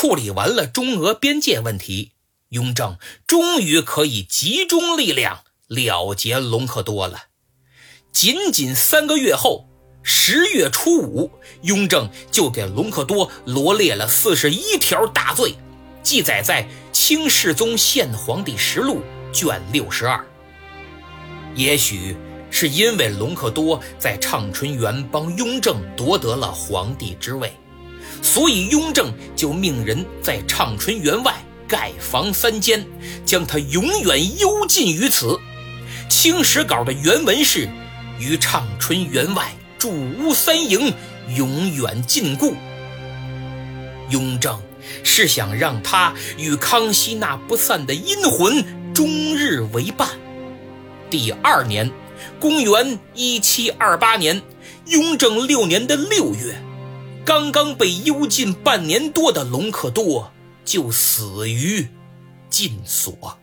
处理完了中俄边界问题，雍正终于可以集中力量了结隆科多了。仅仅三个月后，十月初五，雍正就给隆科多罗列了四十一条大罪，记载在《清世宗宪皇帝实录》卷六十二。也许是因为隆科多在畅春园帮雍正夺得了皇帝之位，所以雍正就命人在畅春园外盖房三间，将他永远幽禁于此。《清史稿》的原文是：“于畅春园外筑屋三营，永远禁锢。”雍正是想让他与康熙那不散的阴魂终日为伴。第二年，公元一七二八年，雍正六年的六月，刚刚被幽禁半年多的隆克多就死于禁所。